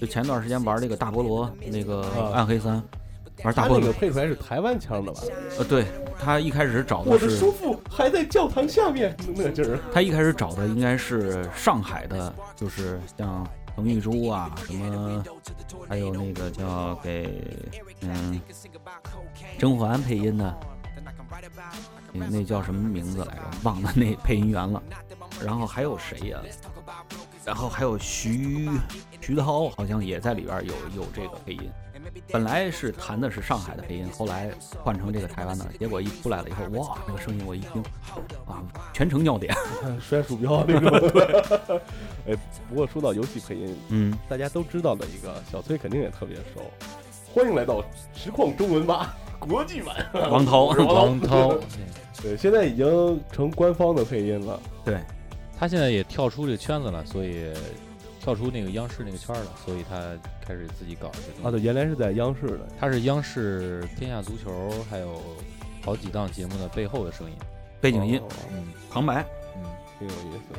就前段时间玩那个大菠萝，那个啊暗黑三，玩大菠萝那个，配出来是台湾腔的吧？呃，对他一开始找的我的是叔父还在教堂下面，那个劲儿。他一开始找的应该是上海的，就是像彭玉珠啊，什么，还有那个叫给嗯甄嬛配音的，那那叫什么名字来着？忘了那配音员了。然后还有谁呀、然后还有徐徐涛，好像也在里边有有这个配音。本来是弹的是上海的配音，后来换成这个台湾的，结果一出来了以后，哇，那个声音我一听，啊，全程尿点。摔鼠标那种。哎，不过说到游戏配音，嗯，大家都知道的一个，小崔肯定也特别熟。欢迎来到实况中文吧国际版。王涛，王涛，对，现在已经成官方的配音了。对，他现在也跳出这个圈子了，所以跳出那个央视那个圈儿了，所以他开始自己搞这啊，对，原来是在央视的。他是央视《天下足球》还有好几档节目的背后的声音。背景音、哦嗯旁白，嗯，挺有意思，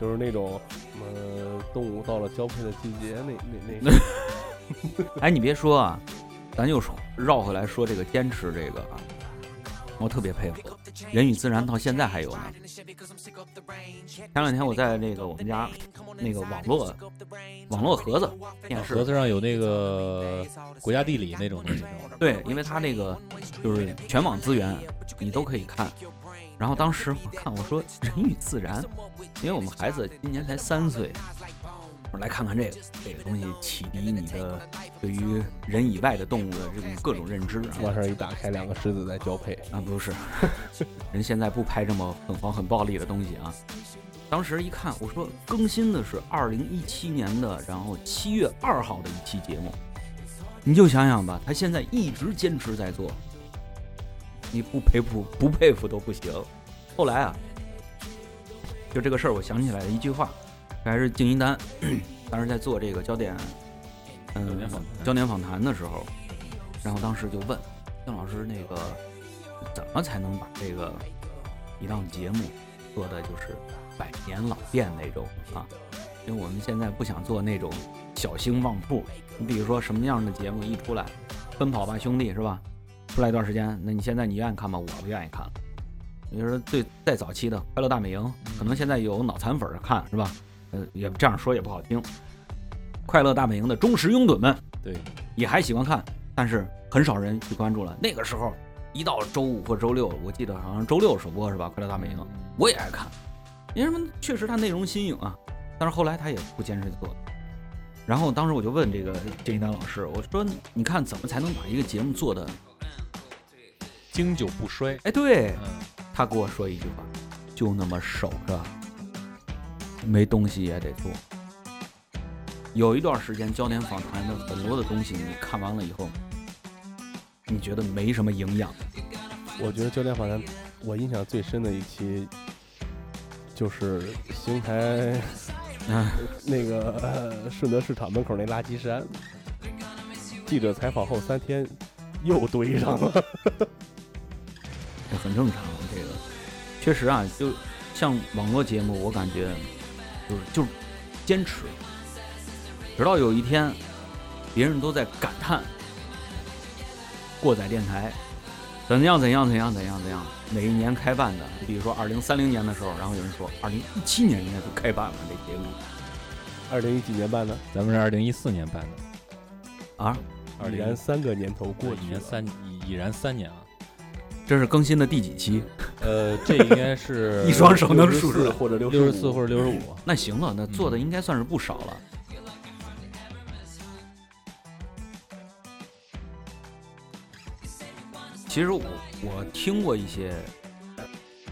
就是那种什么动物到了交配的季节，那那那 哎，你别说啊，咱就说绕回来说这个坚持这个啊，我特别佩服，人与自然到现在还有呢。前两天我在那个我们家那个网络网络盒子电视盒子上有那个国家地理那种东西？对，因为它那个就是全网资源，你都可以看。然后当时我看我说人与自然，因为我们孩子今年才三岁，来看看这个，这个东西启迪你的对于人以外的动物的这种各种认知啊。往上一打开，两个狮子在交配。啊，不是，人现在不拍这么很黄很暴力的东西啊。当时一看，我说更新的是二零一七年的，然后七月二号的一期节目，你就想想吧，他现在一直坚持在做，你不佩服不佩服都不行。后来啊，就这个事儿，我想起来了一句话，这还是静一丹，当时在做这个焦点，嗯、焦点访谈的时候，然后当时就问邓老师那个怎么才能把这个一档节目做的就是百年老店那种啊？因为我们现在不想做那种小兴旺铺。你比如说什么样的节目一出来，《奔跑吧兄弟》是吧？出来一段时间，那你现在你愿意看吗？我不愿意看了。比如说最再早期的《快乐大本营》，可能现在有脑残粉看是吧？呃，也这样说也不好听。《快乐大本营》的忠实拥趸们对，也还喜欢看，但是很少人去关注了。那个时候一到周五或周六，我记得好像周六首播是吧？《快乐大本营》我也爱看，因为什么？确实它内容新颖啊。但是后来他也不坚持做。然后当时我就问这个郑一丹老师，我说你看怎么才能把一个节目做的？经久不衰。哎，对嗯，他跟我说一句话，就那么守着，没东西也得做。有一段时间，焦点访谈的很多的东西，你看完了以后，你觉得没什么营养。我觉得焦点访谈，我印象最深的一期就是邢台 啊，那个、呃顺德市场门口那垃圾山，记者采访后三天又堆上了。这很正常。这个确实啊，就像网络节目，我感觉就是就是坚持，直到有一天，别人都在感叹过载电台怎样怎样怎样怎样怎样，哪一年开办的？比如说二零三零年的时候，然后有人说二零一七年应该就开办了这节目二零一几年办的，咱们是二零一四年办的，啊，二零已然三个年头过去了。一年三已已然三年了。这是更新的第几期？呃，这应该是 一双手能数出64来。或者六六十四或者六十五。那行了，那做的应该算是不少了。其实我我听过一些，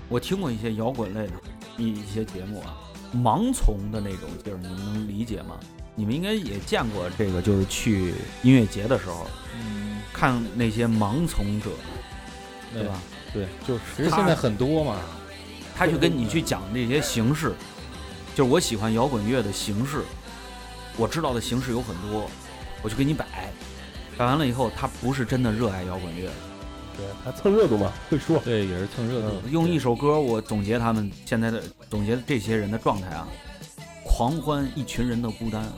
我听过一些摇滚类的一一些节目啊，盲从的那种劲儿，你们能理解吗？你们应该也见过这个，就是去音乐节的时候嗯，看那些盲从者，对吧？对，就是其实现在很多嘛。他去跟你去讲这些形式，就是我喜欢摇滚乐的形式，我知道的形式有很多，我就给你摆，摆完了以后，他不是真的热爱摇滚乐，对他蹭热度嘛，会说。对，也是蹭热度。用一首歌我总结他们现在的总结这些人的状态啊，狂欢一群人的孤单，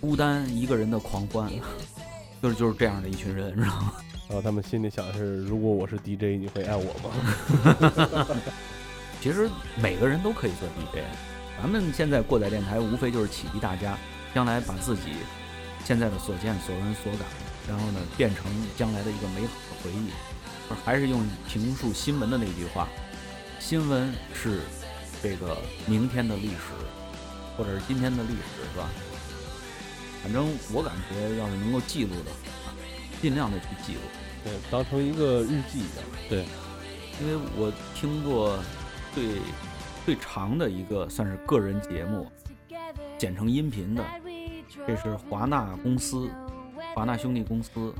孤单一个人的狂欢，就是就是这样的一群人，知道吗？然后他们心里想的是，如果我是 DJ，你会爱我吗？其实每个人都可以做 DJ，咱们现在过载电台无非就是启迪大家，将来把自己现在的所见所闻所感，然后呢变成将来的一个美好的回忆。还是用评述新闻的那句话，新闻是这个明天的历史，或者是今天的历史，是吧？反正我感觉，要是能够记录的，尽量的去记录。对，当成一个日记一样。对因为我听过最最长的一个算是个人节目，剪成音频的，这是华纳公司，华纳兄弟公司，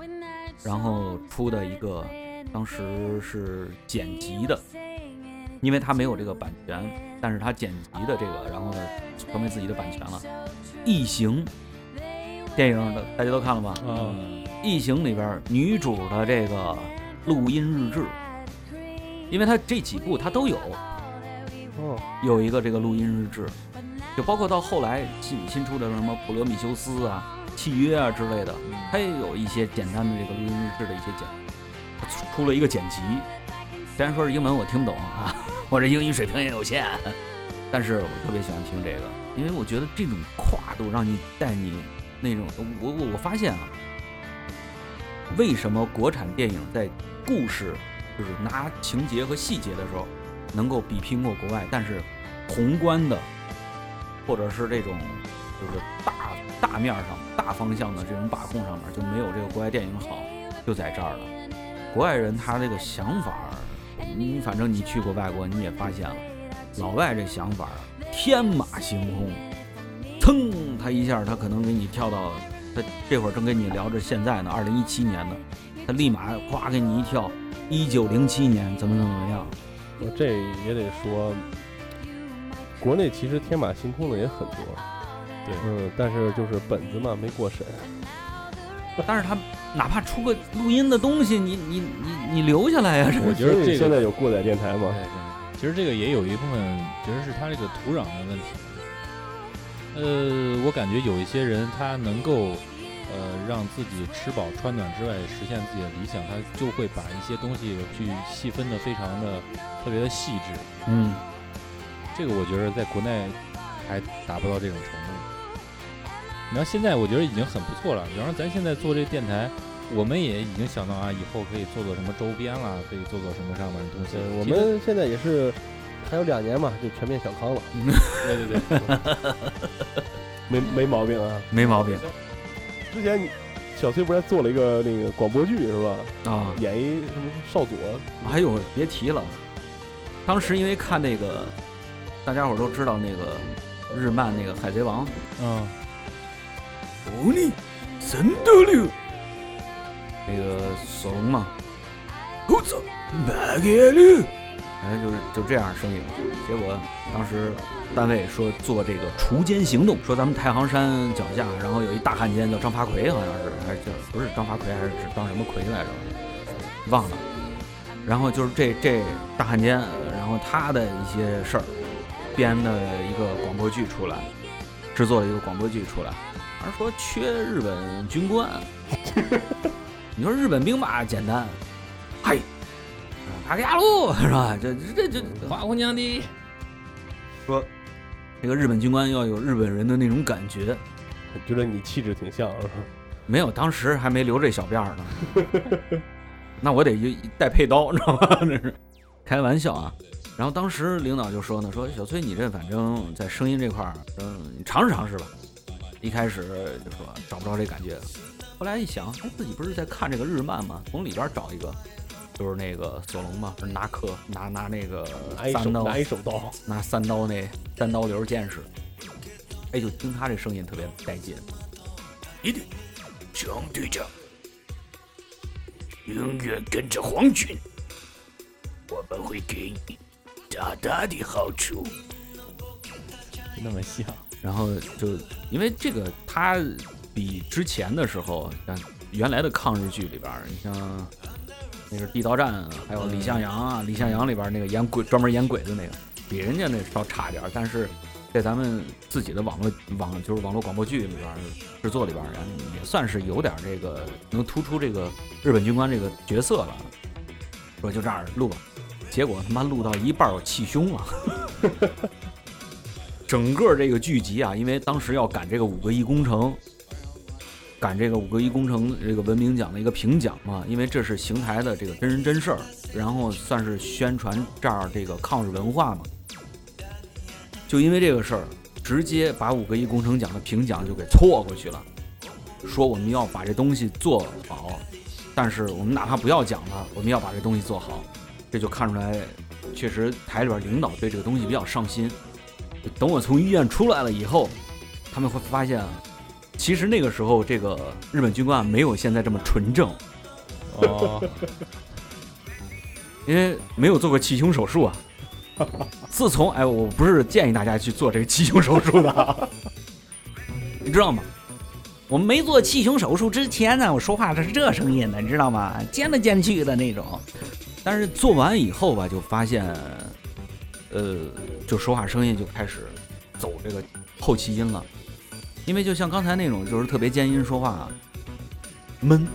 然后出的一个，当时是剪辑的，因为他没有这个版权，但是他剪辑的这个，然后呢成为自己的版权了。异形电影的大家都看了吧？嗯，异形里边女主的这个录音日志，因为它这几部它都有哦，有一个这个录音日志，就包括到后来新新出的什么普罗米修斯啊、契约啊之类的，它也有一些简单的这个录音日志的一些简，它出出了一个剪辑。虽然说是英文我听不懂啊，我这英语水平也有限，但是我特别喜欢听这个，因为我觉得这种跨度让你带你那种，我我我发现啊，为什么国产电影在故事就是拿情节和细节的时候能够比拼过国外，但是宏观的或者是这种就是大大面上、大方向的这种把控上面就没有这个国外电影好，就在这儿了。国外人他这个想法，你反正你去过外国，你也发现了，老外这想法天马行空，噌，他一下他可能给你跳到，他这会儿正跟你聊着现在呢，二零一七年呢，他立马咵给你一跳，一九零七年怎么怎么样，我这也得说，国内其实天马行空的也很多，对。嗯，但是就是本子嘛没过审，但是他哪怕出个录音的东西，你你你你留下来呀、这我觉得这个现在有过载电台吗对，对，其实这个也有一部分，其实是他这个土壤的问题。呃，我感觉有一些人他能够，呃，让自己吃饱穿暖之外，实现自己的理想，他就会把一些东西去细分的非常的特别的细致。嗯，这个我觉得在国内还达不到这种程度。你要现在我觉得已经很不错了。比方说咱现在做这电台，我们也已经想到啊，以后可以做做什么周边啦，可以做做什么上面的东西对，。我们现在也是还有两年嘛，就全面小康了，对对对，没没毛病啊。没毛病。之前小崔不是还做了一个那个广播剧是吧？啊。演一什么少佐，哎呦别提了，当时因为看那个，大家伙都知道那个日漫那个《海贼王》，嗯，哦你神斗六，那个索隆嘛，我操，马给了，反正就是就这样生意。结果当时单位说做这个锄奸行动，说咱们太行山脚下，然后有一大汉奸叫张发奎，好像是还是不是张发奎，还是指张什么奎来着，忘了。然后就是这这大汉奸，然后他的一些事儿，编的一个广播剧出来，制作了一个广播剧出来，还说缺日本军官。你说日本兵吧，简单，嗨，帕克亚路是吧？这这这这花姑娘的说，这个日本军官要有日本人的那种感觉。觉得你气质挺像，是吧？没有，当时还没留这小辫儿呢。那我得一带佩刀，你知道吗？这是开玩笑啊。然后当时领导就说呢，说小崔你这反正在声音这块儿，嗯，你尝试尝试吧。一开始就说找不着这感觉，后来一想，哎，自己不是在看这个日漫吗？从里边找一个，就是那个索隆嘛，不是拿克拿拿那个三刀拿一手刀，拿三刀那三刀流剑士，哎，就听他这声音特别带劲。一定，张队长，永远跟着皇军，我们会给你大大的好处。那么像，然后就因为这个，他比之前的时候，像原来的抗日剧里边，你像那个《地道战》，还有《李向阳》啊，《李向阳》里边那个演鬼专门演鬼的那个，比人家那稍差点，但是在咱们自己的网络网就是网络广播剧里边制作里边，也算是有点这个能突出这个日本军官这个角色了。说就这样录吧，结果他妈录到一半我气胸了。整个这个剧集啊，因为当时要赶这个五个亿工程，赶这个五个一工程这个文明奖的一个评奖嘛，因为这是邢台的这个真人真事儿，然后算是宣传这儿这个抗日文化嘛。就因为这个事儿，直接把五个一工程奖的评奖就给错过去了，说我们要把这东西做好，但是我们哪怕不要奖了，我们要把这东西做好，这就看出来，确实台里边领导对这个东西比较上心。等我从医院出来了以后，他们会发现，其实那个时候这个日本军官没有现在这么纯正，哦，因为没有做过气胸手术啊。自从哎，我不是建议大家去做这个气胸手术的，你知道吗？我没做气胸手术之前呢，我说话它是这声音的，你知道吗？尖来尖去的那种。但是做完以后吧，就发现，呃，就说话声音就开始走这个后气音了，因为就像刚才那种，就是特别尖音说话，闷，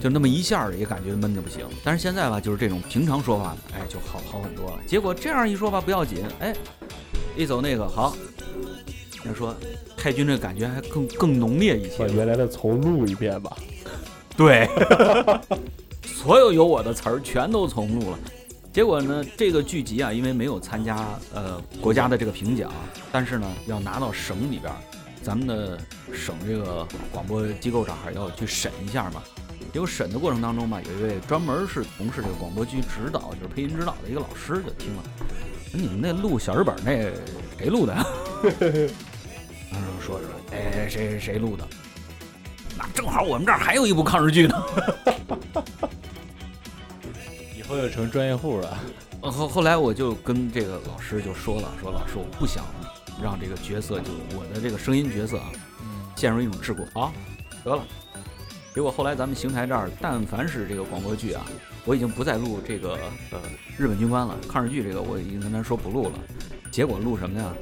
就那么一下儿也感觉闷的不行。但是现在吧，就是这种平常说话，哎，就好好很多了。结果这样一说吧，不要紧，哎，一走那个好，人说太君这感觉还更更浓烈一些把。原来的重录一遍吧。对，所有有我的词儿全都重录了。结果呢，这个剧集啊，因为没有参加呃国家的这个评奖，但是呢，要拿到省里边儿，咱们的省这个广播机构这儿要去审一下嘛。结果审的过程当中吧，有一位专门是从事这个广播剧指导，就是配音指导的一个老师就听了，你们那录小日本那谁录的呀？然后说说，哎，谁谁谁录的？那正好我们这儿还有一部抗日剧呢。以后就成专业户了。呃后后来我就跟这个老师就说了，说老师我不想让这个角色就我的这个声音角色啊嗯，陷入一种桎梏啊，得了。结果后来咱们邢台这儿，但凡是这个广播剧啊，我已经不再录这个呃日本军官了，抗日剧这个我已经跟他说不录了。结果录什么呀？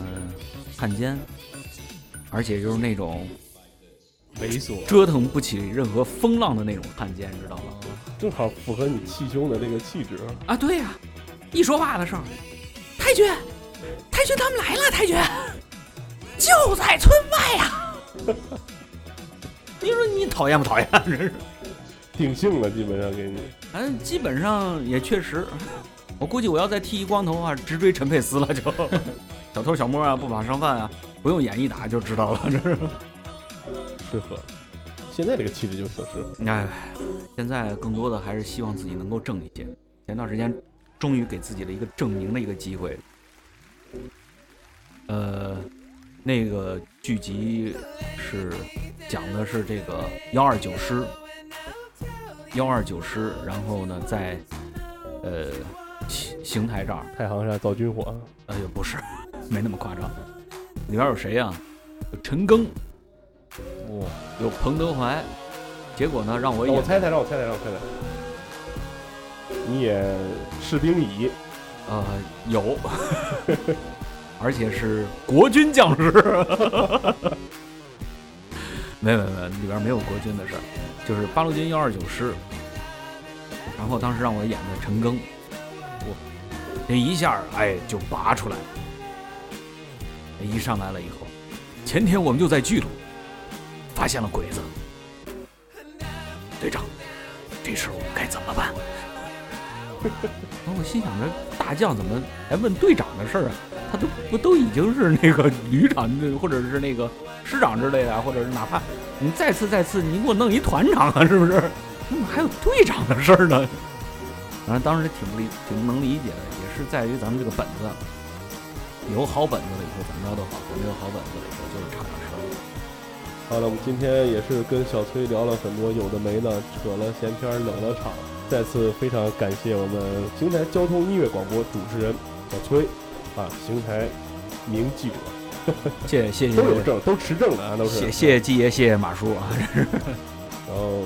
嗯、汉奸，而且就是那种猥琐。折腾不起任何风浪的那种汉奸，知道吗？正好符合你气胸的这个气质。啊，对呀、一说话的时候，太君，太君他们来了，太君，就在村外呀、你说你讨厌不讨厌？真是，定性了，基本上给你。嗯，基本上也确实，我估计我要再剃一光头啊，直追陈佩斯了就。小偷小摸啊，不法商贩啊，不用演一打就知道了，这是。适合。现在这个气质就挺适合。哎，现在更多的还是希望自己能够正一些。前段时间终于给自己了一个证明的一个机会。呃，那个剧集是讲的是这个幺二九师，幺二九师，然后呢，在呃邢邢台这儿，太行山造军火，哎呦不是，没那么夸张，里边有谁呀、有陈赓，哇，有彭德怀，结果呢让我演让我猜猜，让我猜猜，让我猜猜。你也士兵乙，呃，有，而且是国军将士。没有没有没有，里边没有国军的事儿，就是八路军幺二九师。然后当时让我演的陈赓，我这一下哎就拔出来了。一上来了以后，前天我们就在剧组发现了鬼子，队长，这事儿我们该怎么办？我心想着，大将怎么还问队长的事儿啊？他都不都已经是那个旅长，或者是那个师长之类的，或者是哪怕你再次再次，你给我弄一团长啊，是不是？怎么还有队长的事儿呢？反正当时挺不理，挺不能理解的，也是在于咱们这个本子，有好本子了以后怎么着都好，没有好本子了以后就是差点事儿。好了，我们今天也是跟小崔聊了很多有的没的，扯了闲篇儿，冷了场。再次非常感谢我们邢台交通音乐广播主持人小崔，啊，邢台名记者，谢谢谢谢都有证，都持证的啊，都是。谢谢谢季爷，谢谢马叔啊！然后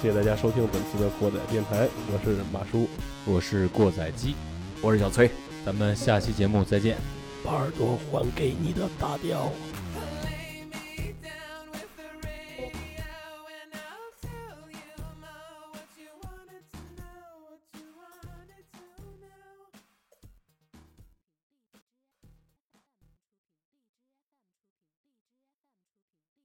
谢谢大家收听本次的过载电台，我是马叔，我是过载机，我是小崔。咱们下期节目再见。把耳朵还给你的大雕。